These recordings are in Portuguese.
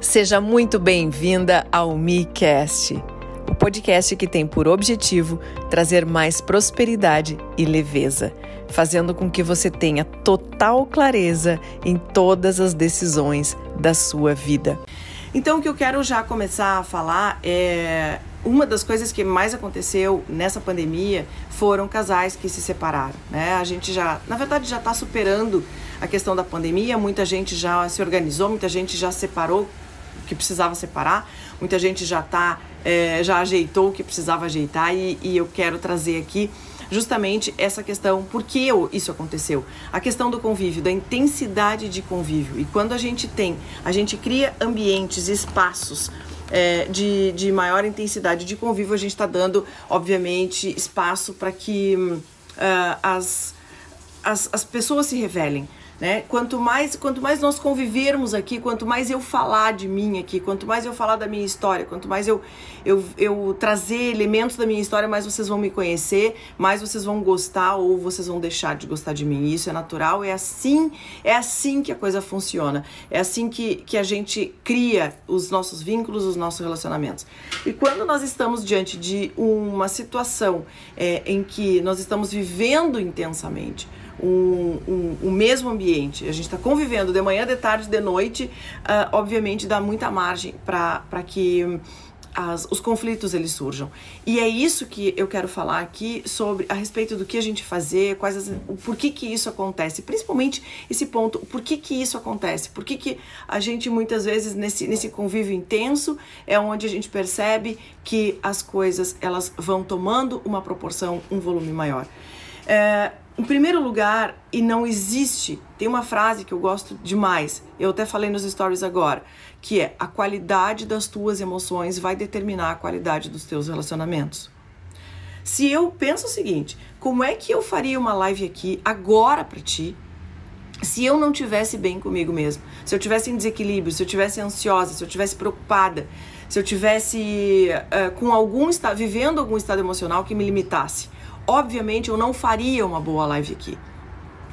Seja muito bem-vinda ao MiCast, o podcast que tem por objetivo trazer mais prosperidade e leveza, fazendo com que você tenha total clareza em todas as decisões da sua vida. Então, o que eu quero já começar a falar é uma das coisas que mais aconteceu nessa pandemia foram casais que se separaram, né? A gente já, na verdade, já está superando a questão da pandemia. Muita gente já se organizou, muita gente já separou que precisava separar, muita gente já tá, é, já ajeitou o que precisava ajeitar e, e eu quero trazer aqui justamente essa questão, por que isso aconteceu? A questão do convívio, da intensidade de convívio. E quando a gente tem, a gente cria ambientes, espaços é, de, de maior intensidade de convívio, a gente está dando, obviamente, espaço para que uh, as, as, as pessoas se revelem. Né? Quanto mais quanto mais nós convivermos aqui, quanto mais eu falar de mim aqui, quanto mais eu falar da minha história, quanto mais eu, eu, eu trazer elementos da minha história, mais vocês vão me conhecer, mais vocês vão gostar ou vocês vão deixar de gostar de mim. Isso é natural, é assim, é assim que a coisa funciona. É assim que, que a gente cria os nossos vínculos, os nossos relacionamentos. E quando nós estamos diante de uma situação é, em que nós estamos vivendo intensamente, um, um, um mesmo ambiente, a gente está convivendo de manhã, de tarde, de noite, uh, obviamente dá muita margem para que as, os conflitos eles surjam. E é isso que eu quero falar aqui sobre a respeito do que a gente fazer, quais as, o por que que isso acontece, principalmente esse ponto, por que que isso acontece? Por que que a gente muitas vezes nesse nesse convívio intenso é onde a gente percebe que as coisas elas vão tomando uma proporção, um volume maior. É, em primeiro lugar, e não existe, tem uma frase que eu gosto demais, eu até falei nos stories agora, que é a qualidade das tuas emoções vai determinar a qualidade dos teus relacionamentos. Se eu penso o seguinte, como é que eu faria uma live aqui agora para ti, se eu não tivesse bem comigo mesmo, se eu tivesse em desequilíbrio, se eu tivesse ansiosa, se eu tivesse preocupada, se eu tivesse uh, com algum estado, vivendo algum estado emocional que me limitasse, obviamente eu não faria uma boa live aqui.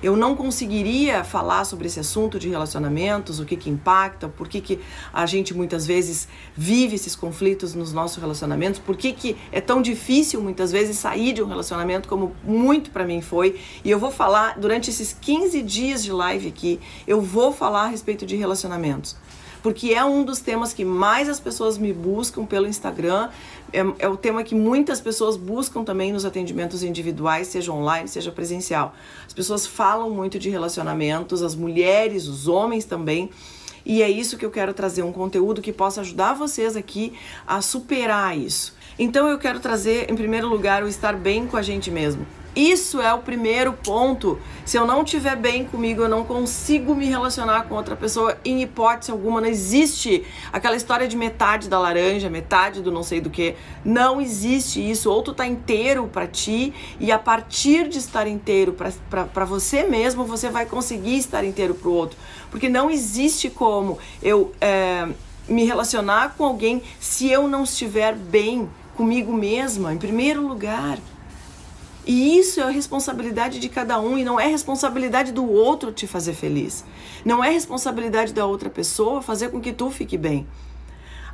Eu não conseguiria falar sobre esse assunto de relacionamentos, o que que impacta, por que, que a gente muitas vezes vive esses conflitos nos nossos relacionamentos, por que, que é tão difícil muitas vezes sair de um relacionamento como muito para mim foi. E eu vou falar durante esses 15 dias de live aqui, eu vou falar a respeito de relacionamentos porque é um dos temas que mais as pessoas me buscam pelo Instagram. É, é, o tema que muitas pessoas buscam também nos atendimentos individuais, seja online, seja presencial. As pessoas falam muito de relacionamentos, as mulheres, os homens também. E é isso que eu quero trazer um conteúdo que possa ajudar vocês aqui a superar isso. Então eu quero trazer, em primeiro lugar, o estar bem com a gente mesmo. Isso é o primeiro ponto. Se eu não estiver bem comigo, eu não consigo me relacionar com outra pessoa em hipótese alguma. Não existe aquela história de metade da laranja, metade do não sei do que. Não existe isso. Ou tu tá inteiro para ti e a partir de estar inteiro para você mesmo, você vai conseguir estar inteiro para o outro. Porque não existe como eu é, me relacionar com alguém se eu não estiver bem comigo mesma, em primeiro lugar. E isso é a responsabilidade de cada um e não é responsabilidade do outro te fazer feliz. Não é responsabilidade da outra pessoa fazer com que tu fique bem.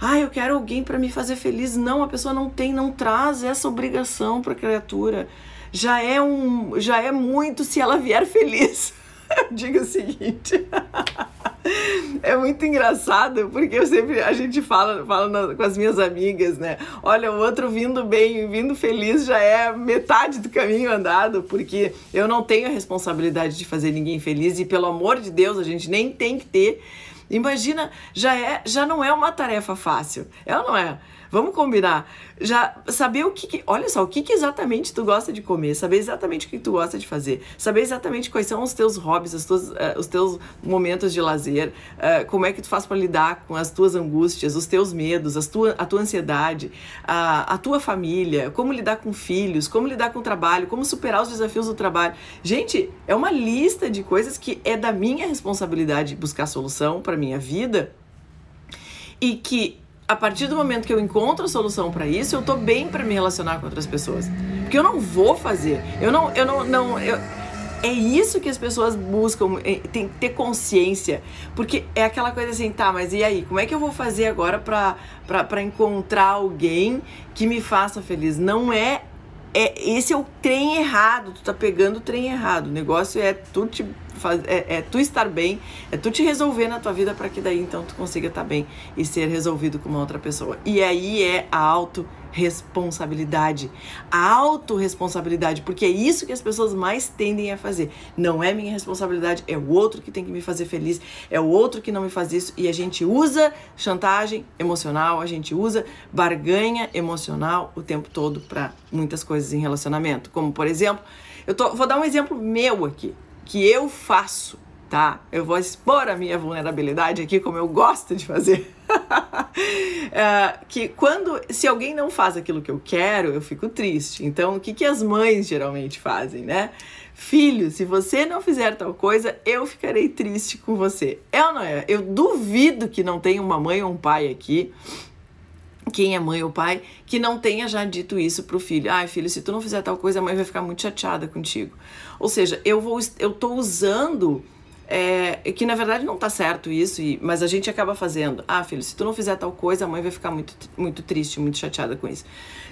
Ah, eu quero alguém para me fazer feliz. Não, a pessoa não tem, não traz essa obrigação para a criatura. Já é um, já é muito se ela vier feliz. Diga o seguinte. É muito engraçado, porque eu sempre, a gente fala, fala na, com as minhas amigas, né? Olha, o outro vindo bem, vindo feliz já é metade do caminho andado, porque eu não tenho a responsabilidade de fazer ninguém feliz e pelo amor de Deus, a gente nem tem que ter. Imagina, já é, já não é uma tarefa fácil. É ou não é? Vamos combinar. Já saber o que, que olha só, o que, que, exatamente tu gosta de comer, saber exatamente o que tu gosta de fazer, saber exatamente quais são os teus hobbies, os teus, uh, os teus momentos de lazer, uh, como é que tu faz para lidar com as tuas angústias, os teus medos, as tua, a tua ansiedade, a, a tua família, como lidar com filhos, como lidar com o trabalho, como superar os desafios do trabalho. Gente, é uma lista de coisas que é da minha responsabilidade buscar solução para minha vida e que a partir do momento que eu encontro a solução para isso, eu tô bem para me relacionar com outras pessoas. Porque eu não vou fazer. Eu não, eu não, não, eu, é isso que as pessoas buscam, é, tem que ter consciência. Porque é aquela coisa assim, tá, mas e aí? Como é que eu vou fazer agora para encontrar alguém que me faça feliz? Não é é, esse é o trem errado, tu tá pegando o trem errado. O negócio é tu te faz, é, é tu estar bem, é tu te resolver na tua vida para que daí então tu consiga estar tá bem e ser resolvido com uma outra pessoa. E aí é a auto responsabilidade. A autorresponsabilidade, porque é isso que as pessoas mais tendem a fazer. Não é minha responsabilidade, é o outro que tem que me fazer feliz, é o outro que não me faz isso. E a gente usa chantagem emocional, a gente usa barganha emocional o tempo todo para muitas coisas em relacionamento. Como, por exemplo, eu tô, vou dar um exemplo meu aqui, que eu faço tá? Eu vou expor a minha vulnerabilidade aqui, como eu gosto de fazer. é, que quando, se alguém não faz aquilo que eu quero, eu fico triste. Então, o que, que as mães geralmente fazem, né? Filho, se você não fizer tal coisa, eu ficarei triste com você. É ou não é? Eu duvido que não tenha uma mãe ou um pai aqui quem é mãe ou pai, que não tenha já dito isso pro filho. Ai, filho, se tu não fizer tal coisa, a mãe vai ficar muito chateada contigo. Ou seja, eu vou eu tô usando é, que na verdade não tá certo isso, e, mas a gente acaba fazendo. Ah, filho, se tu não fizer tal coisa, a mãe vai ficar muito, muito triste, muito chateada com isso.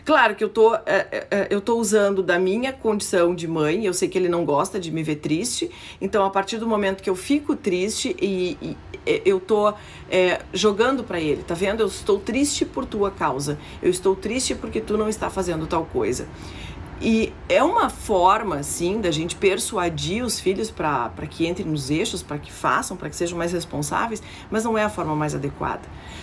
Claro que eu tô, é, é, é, eu tô usando da minha condição de mãe, eu sei que ele não gosta de me ver triste, então a partir do momento que eu fico triste e, e eu tô é, jogando para ele, tá vendo? Eu estou triste por tua causa, eu estou triste porque tu não está fazendo tal coisa. E é uma forma, assim, da gente persuadir os filhos para que entrem nos eixos, para que façam, para que sejam mais responsáveis, mas não é a forma mais adequada.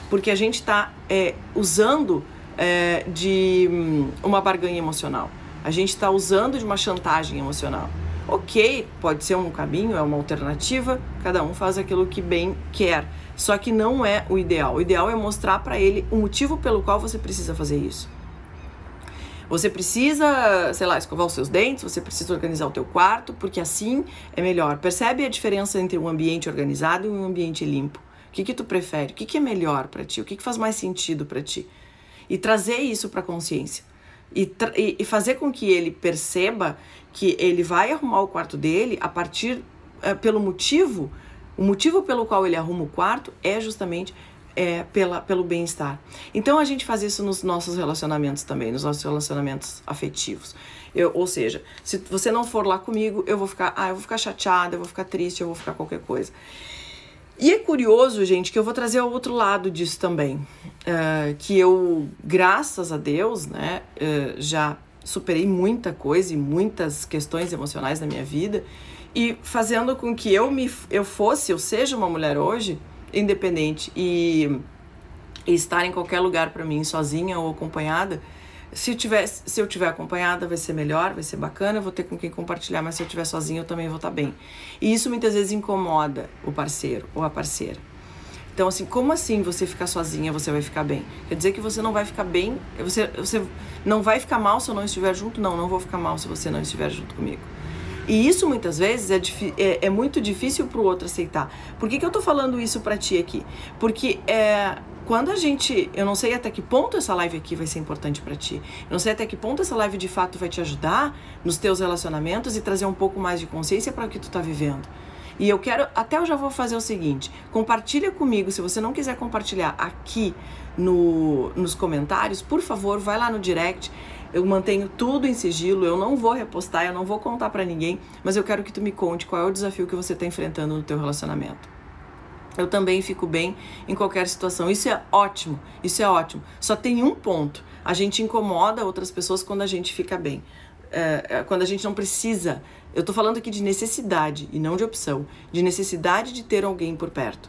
Porque a gente está é, usando é, de hum, uma barganha emocional, a gente está usando de uma chantagem emocional. Ok, pode ser um caminho, é uma alternativa, cada um faz aquilo que bem quer. Só que não é o ideal. O ideal é mostrar para ele o motivo pelo qual você precisa fazer isso. Você precisa, sei lá, escovar os seus dentes, você precisa organizar o teu quarto, porque assim é melhor. Percebe a diferença entre um ambiente organizado e um ambiente limpo? O que que tu prefere? O que que é melhor para ti? O que que faz mais sentido para ti? E trazer isso para consciência. E, e, fazer com que ele perceba que ele vai arrumar o quarto dele a partir é, pelo motivo o motivo pelo qual ele arruma o quarto é justamente é, pela, pelo bem-estar. Então a gente faz isso nos nossos relacionamentos também, nos nossos relacionamentos afetivos. Eu, ou seja, se você não for lá comigo, eu vou ficar, ah, eu vou ficar chateada, eu vou ficar triste, eu vou ficar qualquer coisa. E é curioso, gente, que eu vou trazer o outro lado disso também. Uh, que eu, graças a Deus, né, uh, já superei muita coisa e muitas questões emocionais na minha vida. E fazendo com que eu me eu fosse, eu seja uma mulher hoje, independente e, estar em qualquer lugar para mim, sozinha ou acompanhada, se tiver, se eu tiver acompanhada, vai ser melhor, vai ser bacana, vou ter com quem compartilhar, mas se eu estiver sozinha, eu também vou estar tá bem. E isso muitas vezes incomoda o parceiro ou a parceira. Então, assim, como assim você ficar sozinha, você vai ficar bem? Quer dizer que você não vai ficar bem, você, você não vai ficar mal se eu não estiver junto? Não, não vou ficar mal se você não estiver junto comigo. E isso muitas vezes é, é, é muito difícil para o outro aceitar. Por que, que eu tô falando isso para ti aqui? Porque é, quando a gente. Eu não sei até que ponto essa live aqui vai ser importante para ti. Eu não sei até que ponto essa live de fato vai te ajudar nos teus relacionamentos e trazer um pouco mais de consciência para o que tu tá vivendo. E eu quero, até eu já vou fazer o seguinte: compartilha comigo. Se você não quiser compartilhar aqui no, nos comentários, por favor, vai lá no direct eu mantenho tudo em sigilo, eu não vou repostar, eu não vou contar para ninguém, mas eu quero que tu me conte qual é o desafio que você está enfrentando no teu relacionamento. Eu também fico bem em qualquer situação. Isso é ótimo, isso é ótimo. Só tem um ponto: a gente incomoda outras pessoas quando a gente fica bem. É, é quando a gente não precisa. Eu tô falando aqui de necessidade e não de opção, de necessidade de ter alguém por perto.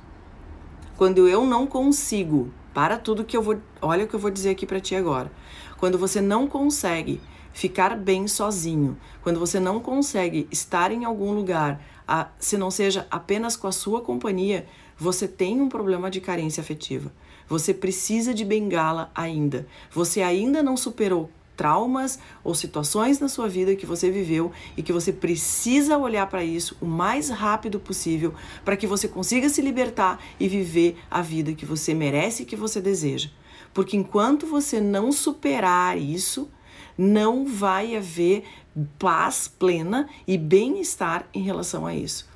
Quando eu não consigo, para tudo que eu vou, olha o que eu vou dizer aqui para ti agora. Quando você não consegue ficar bem sozinho, quando você não consegue estar em algum lugar, a, se não seja apenas com a sua companhia, você tem um problema de carência afetiva. Você precisa de bengala ainda. Você ainda não superou traumas ou situações na sua vida que você viveu e que você precisa olhar para isso o mais rápido possível para que você consiga se libertar e viver a vida que você merece e que você deseja. Porque enquanto você não superar isso, não vai haver paz plena e bem-estar em relação a isso.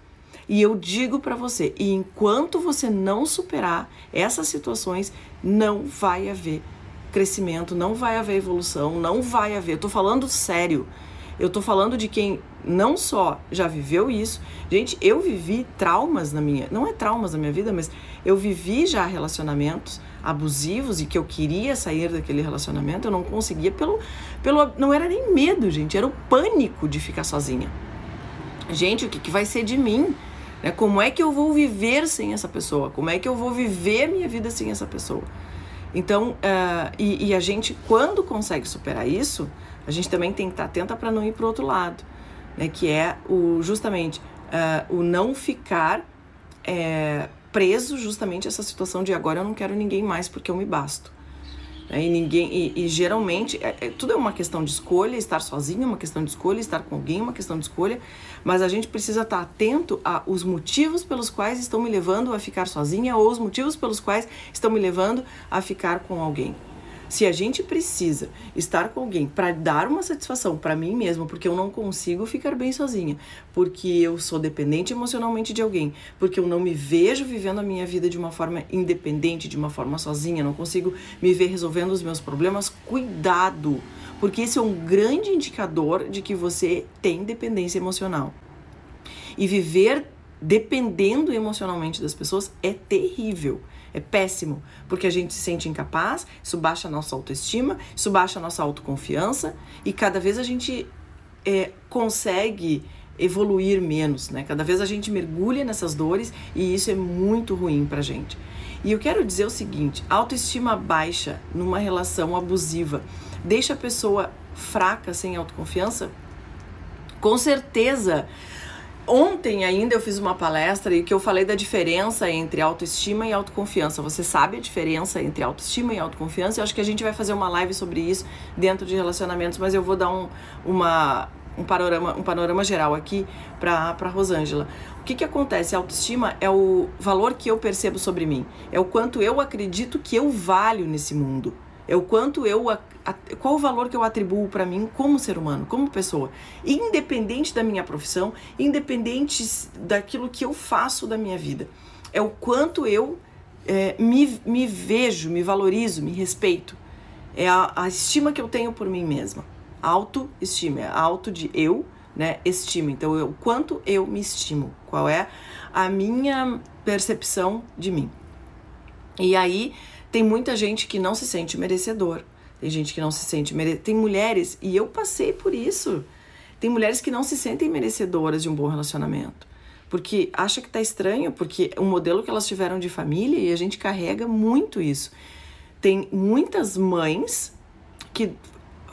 E eu digo para você, e enquanto você não superar essas situações, não vai haver crescimento, não vai haver evolução, não vai haver. Eu tô falando sério. Eu tô falando de quem não só já viveu isso. Gente, eu vivi traumas na minha, não é traumas na minha vida, mas eu vivi já relacionamentos abusivos e que eu queria sair daquele relacionamento, eu não conseguia pelo pelo não era nem medo, gente, era o pânico de ficar sozinha. Gente, o que, que vai ser de mim? Né? Como é que eu vou viver sem essa pessoa? Como é que eu vou viver minha vida sem essa pessoa? Então, uh, e, e, a gente, quando consegue superar isso, a gente também tem que estar atenta para não ir para o outro lado, né? Que é o justamente uh, o não ficar é, preso justamente essa situação de agora eu não quero ninguém mais porque eu me basto. Né? E ninguém e, e geralmente é, é, tudo é uma questão de escolha, estar sozinho é uma questão de escolha, estar com alguém é uma questão de escolha, mas a gente precisa estar atento aos motivos pelos quais estão me levando a ficar sozinha ou os motivos pelos quais estão me levando a ficar com alguém. Se a gente precisa estar com alguém para dar uma satisfação para mim mesmo, porque eu não consigo ficar bem sozinha, porque eu sou dependente emocionalmente de alguém, porque eu não me vejo vivendo a minha vida de uma forma independente, de uma forma sozinha, não consigo me ver resolvendo os meus problemas, cuidado, porque esse é um grande indicador de que você tem dependência emocional. E viver dependendo emocionalmente das pessoas é terrível. É péssimo, porque a gente se sente incapaz, isso baixa a nossa autoestima, isso baixa a nossa autoconfiança e cada vez a gente é, consegue evoluir menos, né? Cada vez a gente mergulha nessas dores e isso é muito ruim pra gente. E eu quero dizer o seguinte: autoestima baixa numa relação abusiva deixa a pessoa fraca, sem autoconfiança? Com certeza Ontem ainda eu fiz uma palestra e que eu falei da diferença entre autoestima e autoconfiança. Você sabe a diferença entre autoestima e autoconfiança? Eu acho que a gente vai fazer uma live sobre isso dentro de relacionamentos, mas eu vou dar um, uma, um, panorama, um panorama geral aqui para Rosângela. O que, que acontece? A autoestima é o valor que eu percebo sobre mim, é o quanto eu acredito que eu valho nesse mundo. É o quanto eu. Qual o valor que eu atribuo para mim como ser humano, como pessoa. Independente da minha profissão, independente daquilo que eu faço da minha vida. É o quanto eu é, me, me vejo, me valorizo, me respeito. É a, a estima que eu tenho por mim mesma. Autoestima. É auto de eu, né? Estima. Então, o quanto eu me estimo. Qual é a minha percepção de mim. E aí tem muita gente que não se sente merecedor. Tem gente que não se sente mere... Tem mulheres, e eu passei por isso. Tem mulheres que não se sentem merecedoras de um bom relacionamento. Porque acha que tá estranho, porque o modelo que elas tiveram de família e a gente carrega muito isso. Tem muitas mães que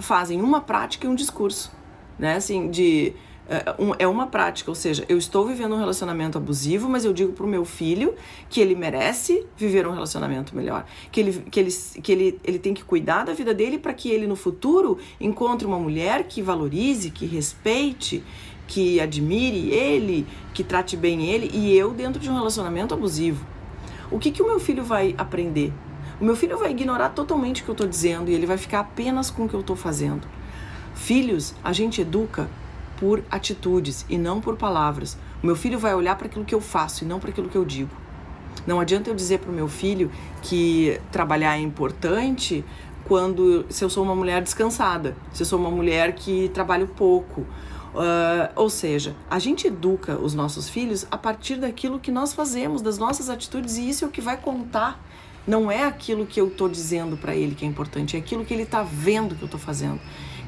fazem uma prática e um discurso, né? Assim, de é, é uma prática, ou seja, eu estou vivendo um relacionamento abusivo, mas eu digo para o meu filho que ele merece viver um relacionamento melhor, que ele, que ele, que ele, ele tem que cuidar da vida dele para que ele no futuro encontre uma mulher que valorize, que respeite, que admire ele, que trate bem ele e eu dentro de um relacionamento abusivo. O que, que o meu filho vai aprender? O meu filho vai ignorar totalmente o que eu estou dizendo e ele vai ficar apenas com o que eu estou fazendo. Filhos, a gente educa por atitudes e não por palavras. O meu filho vai olhar para aquilo que eu faço e não para aquilo que eu digo. Não adianta eu dizer para o meu filho que trabalhar é importante quando se eu sou uma mulher descansada, se eu sou uma mulher que trabalho pouco. Uh, ou seja, a gente educa os nossos filhos a partir daquilo que nós fazemos, das nossas atitudes, e isso é o que vai contar. Não é aquilo que eu estou dizendo para ele que é importante, é aquilo que ele está vendo que eu estou fazendo,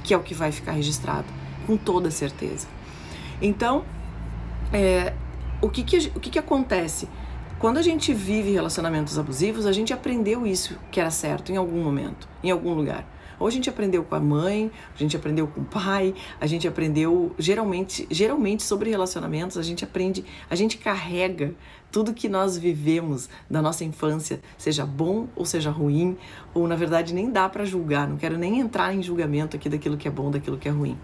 que é o que vai ficar registrado com toda certeza. Então, é, o, que, que, o que, que acontece? Quando a gente vive relacionamentos abusivos, a gente aprendeu isso que era certo em algum momento, em algum lugar. Ou a gente aprendeu com a mãe, a gente aprendeu com o pai, a gente aprendeu geralmente, geralmente sobre relacionamentos, a gente aprende, a gente carrega tudo que nós vivemos da nossa infância, seja bom ou seja ruim, ou na verdade nem dá para julgar, não quero nem entrar em julgamento aqui daquilo que é bom, daquilo que é ruim.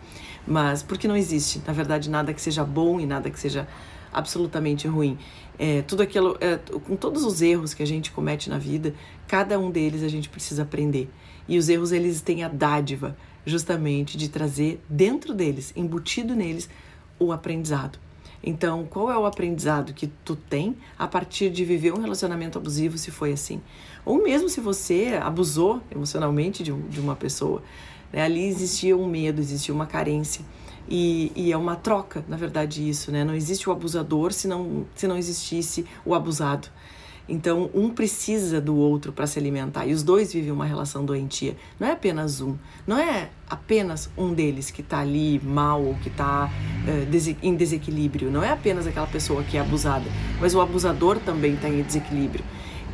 Mas porque não existe, na verdade, nada que seja bom e nada que seja absolutamente ruim. É, tudo aquilo, é, com todos os erros que a gente comete na vida, cada um deles a gente precisa aprender. E os erros eles têm a dádiva justamente de trazer dentro deles, embutido neles, o aprendizado. Então, qual é o aprendizado que tu tem a partir de viver um relacionamento abusivo, se foi assim? Ou mesmo se você abusou emocionalmente de, um, de uma pessoa. Né? Ali existia um medo, existia uma carência. E, e, é uma troca, na verdade, isso, né? Não existe o abusador se não, se não existisse o abusado. Então, um precisa do outro para se alimentar e os dois vivem uma relação doentia. Não é apenas um, não é apenas um deles que está ali mal ou que está uh, em desequilíbrio. Não é apenas aquela pessoa que é abusada, mas o abusador também está em desequilíbrio.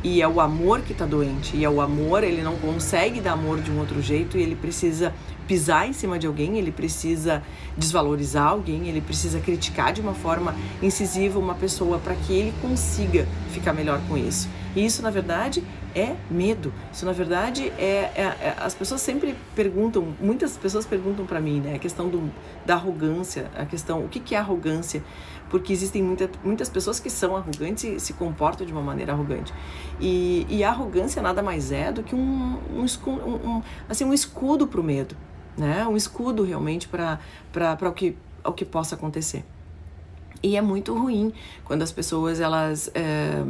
E é o amor que está doente. E é o amor, ele não consegue dar amor de um outro jeito e ele precisa pisar em cima de alguém, ele precisa desvalorizar alguém, ele precisa criticar de uma forma incisiva uma pessoa para que ele consiga ficar melhor com isso. E isso, na verdade, é medo. Isso, na verdade, é, é, é as pessoas sempre perguntam, muitas pessoas perguntam para mim, né, a questão do, da arrogância, a questão, o que, que é arrogância? Porque existem muita, muitas pessoas que são arrogantes e se comportam de uma maneira arrogante. E, e a arrogância nada mais é do que um, um, um, um assim, um escudo para o medo né? Um escudo realmente para o que, o que possa acontecer. E é muito ruim quando as pessoas elas é,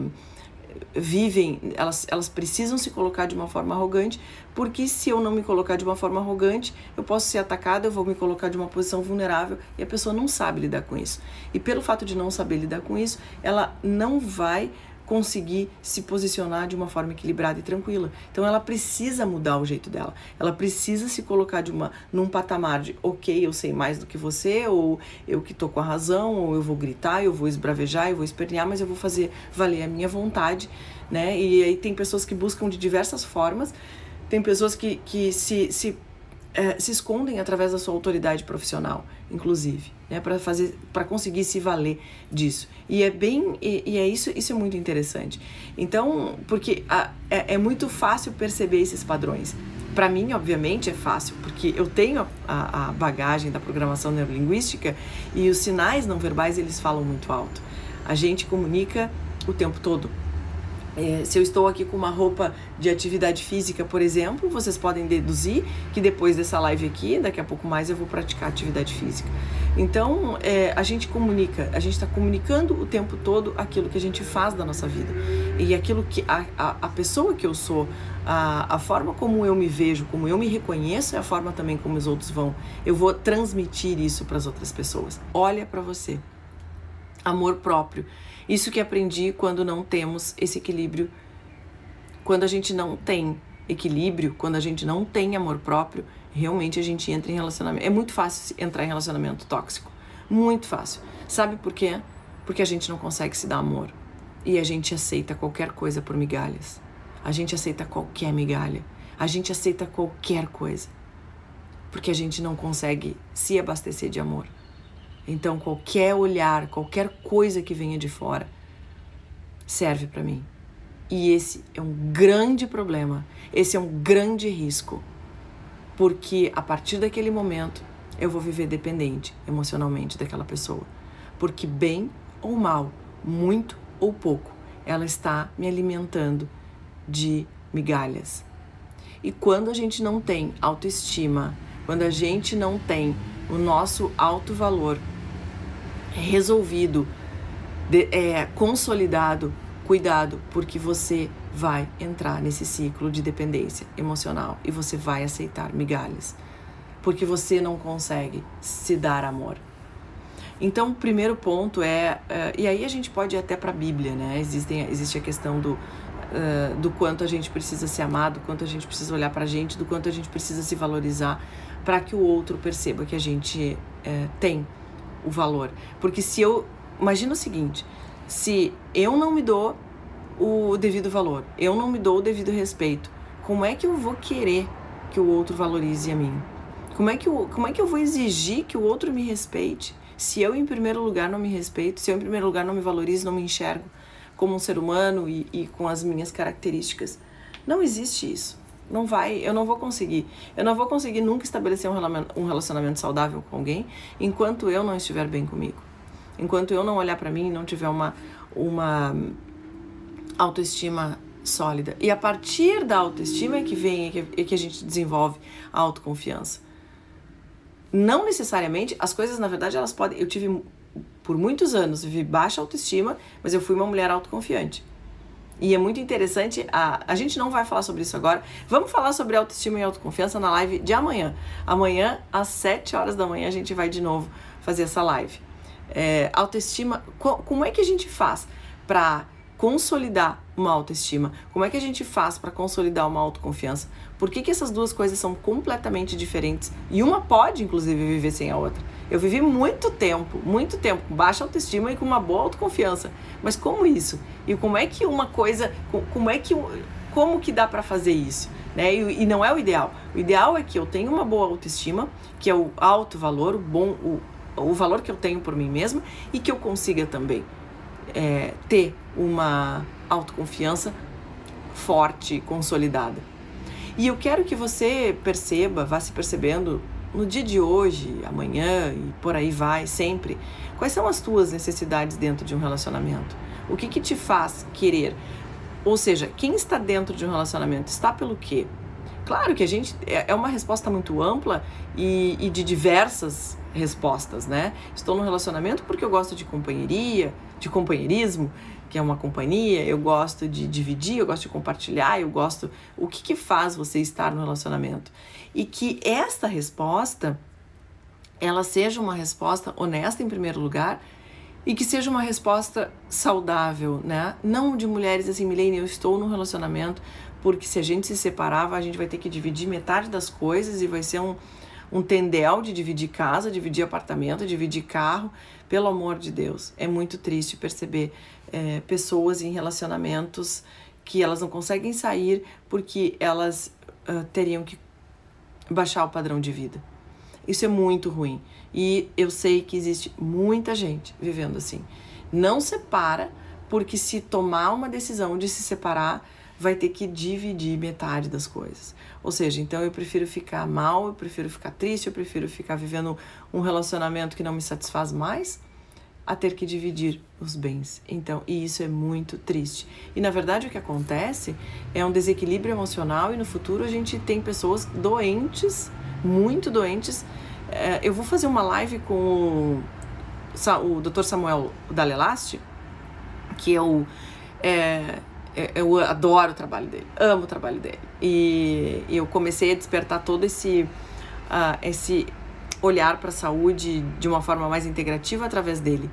vivem, elas, elas precisam se colocar de uma forma arrogante, porque se eu não me colocar de uma forma arrogante, eu posso ser atacada, eu vou me colocar de uma posição vulnerável e a pessoa não sabe lidar com isso. E pelo fato de não saber lidar com isso, ela não vai conseguir se posicionar de uma forma equilibrada e tranquila. Então ela precisa mudar o jeito dela. Ela precisa se colocar de uma num patamar de, OK, eu sei mais do que você, ou eu que tô com a razão, ou eu vou gritar, eu vou esbravejar, eu vou espernear, mas eu vou fazer valer a minha vontade, né? E aí tem pessoas que buscam de diversas formas. Tem pessoas que, que se, se é, se escondem através da sua autoridade profissional, inclusive, né, para fazer, para conseguir se valer disso. E é bem, e, e, é isso, isso é muito interessante. Então, porque a, é, é muito fácil perceber esses padrões. Para mim, obviamente, é fácil, porque eu tenho a, a bagagem da programação neurolinguística e os sinais não verbais eles falam muito alto. A gente comunica o tempo todo é, se eu estou aqui com uma roupa de atividade física, por exemplo, vocês podem deduzir que depois dessa live aqui, daqui a pouco mais, eu vou praticar atividade física. Então, é, a gente comunica, a gente está comunicando o tempo todo aquilo que a gente faz da nossa vida. E aquilo que a, a, a pessoa que eu sou, a, a forma como eu me vejo, como eu me reconheço, é a forma também como os outros vão. Eu vou transmitir isso para as outras pessoas. Olha para você. Amor próprio isso que aprendi quando não temos esse equilíbrio. Quando a gente não tem equilíbrio, quando a gente não tem amor próprio, realmente a gente entra em relacionamento. É muito fácil entrar em relacionamento tóxico. Muito fácil. Sabe por quê? Porque a gente não consegue se dar amor. E a gente aceita qualquer coisa por migalhas. A gente aceita qualquer migalha. A gente aceita qualquer coisa. Porque a gente não consegue se abastecer de amor. Então, qualquer olhar, qualquer coisa que venha de fora serve para mim. E esse é um grande problema, esse é um grande risco, porque a partir daquele momento eu vou viver dependente emocionalmente daquela pessoa. Porque, bem ou mal, muito ou pouco, ela está me alimentando de migalhas. E quando a gente não tem autoestima, quando a gente não tem o nosso alto valor, resolvido, de, é, consolidado, cuidado, porque você vai entrar nesse ciclo de dependência emocional e você vai aceitar migalhas, porque você não consegue se dar amor. Então, o primeiro ponto é, uh, e aí a gente pode ir até para a Bíblia, né? Existem, existe a questão do, uh, do quanto a gente precisa ser amado, do quanto a gente precisa olhar para a gente, do quanto a gente precisa se valorizar para que o outro perceba que a gente uh, tem o valor. Porque se eu. Imagina o seguinte: se eu não me dou o devido valor, eu não me dou o devido respeito, como é que eu vou querer que o outro valorize a mim? Como é que eu, como é que eu vou exigir que o outro me respeite se eu, em primeiro lugar, não me respeito, se eu, em primeiro lugar, não me valorizo, não me enxergo como um ser humano e, e com as minhas características? Não existe isso. Não vai, eu não vou conseguir. Eu não vou conseguir nunca estabelecer um relacionamento saudável com alguém enquanto eu não estiver bem comigo. Enquanto eu não olhar para mim e não tiver uma, uma autoestima sólida. E a partir da autoestima é que vem, é que, é que a gente desenvolve a autoconfiança. não necessariamente, as coisas, na verdade, elas podem. Eu tive, por muitos anos, vivi baixa autoestima, mas eu fui uma mulher autoconfiante. E é muito interessante, a, a gente não vai falar sobre isso agora. Vamos falar sobre autoestima e autoconfiança na live de amanhã. Amanhã, às 7 horas da manhã, a gente vai de novo fazer essa live. É, autoestima, co como é que a gente faz para consolidar uma autoestima? Como é que a gente faz para consolidar uma autoconfiança? Por que, que essas duas coisas são completamente diferentes? E uma pode, inclusive, viver sem a outra. Eu vivi muito tempo, muito tempo, com baixa autoestima e com uma boa autoconfiança. Mas como isso? E como é que uma coisa, como é que, como que dá para fazer isso? Né? E, e, não é o ideal. O ideal é que eu tenha uma boa autoestima, que é o alto valor, o bom, o, o valor que eu tenho por mim mesma e que eu consiga também é, ter uma autoconfiança forte, consolidada. E eu quero que você perceba, vá se percebendo no dia de hoje, amanhã e por aí vai, sempre, quais são as tuas necessidades dentro de um relacionamento? O que, que te faz querer? Ou seja, quem está dentro de um relacionamento está pelo quê? Claro que a gente é, é uma resposta muito ampla e, e de diversas respostas, né? Estou no relacionamento porque eu gosto de companheiria, de companheirismo, que é uma companhia, eu gosto de dividir, eu gosto de compartilhar, eu gosto. O que, que faz você estar no relacionamento? E que esta resposta ela seja uma resposta honesta em primeiro lugar e que seja uma resposta saudável, né? Não de mulheres assim, Milene, eu estou num relacionamento porque se a gente se separava, a gente vai ter que dividir metade das coisas e vai ser um, um tendel de dividir casa, dividir apartamento, dividir carro. Pelo amor de Deus, é muito triste perceber é, pessoas em relacionamentos que elas não conseguem sair porque elas uh, teriam que baixar o padrão de vida. Isso é muito ruim. E eu sei que existe muita gente vivendo assim. Não separa, porque se tomar uma decisão de se separar, vai ter que dividir metade das coisas. Ou seja, então eu prefiro ficar mal, eu prefiro ficar triste, eu prefiro ficar vivendo um relacionamento que não me satisfaz mais a ter que dividir os bens. Então, e isso é muito triste. E na verdade o que acontece é um desequilíbrio emocional e no futuro a gente tem pessoas doentes, muito doentes. É, eu vou fazer uma live com o, Dr. Samuel Dalelaste, que é o é, eu adoro o trabalho dele, amo o trabalho dele. E eu comecei a despertar todo esse, uh, esse olhar para a saúde de uma forma mais integrativa através dele.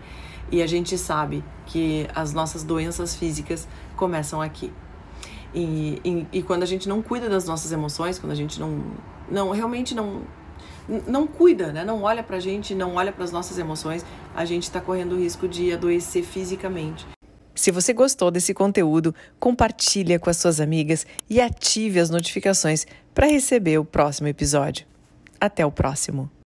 E a gente sabe que as nossas doenças físicas começam aqui. E, e, e quando a gente não cuida das nossas emoções, quando a gente não, não realmente não, não cuida, né? não olha para a gente, não olha para as nossas emoções, a gente está correndo o risco de adoecer fisicamente. Se você gostou desse conteúdo, compartilhe com as suas amigas e ative as notificações para receber o próximo episódio. Até o próximo!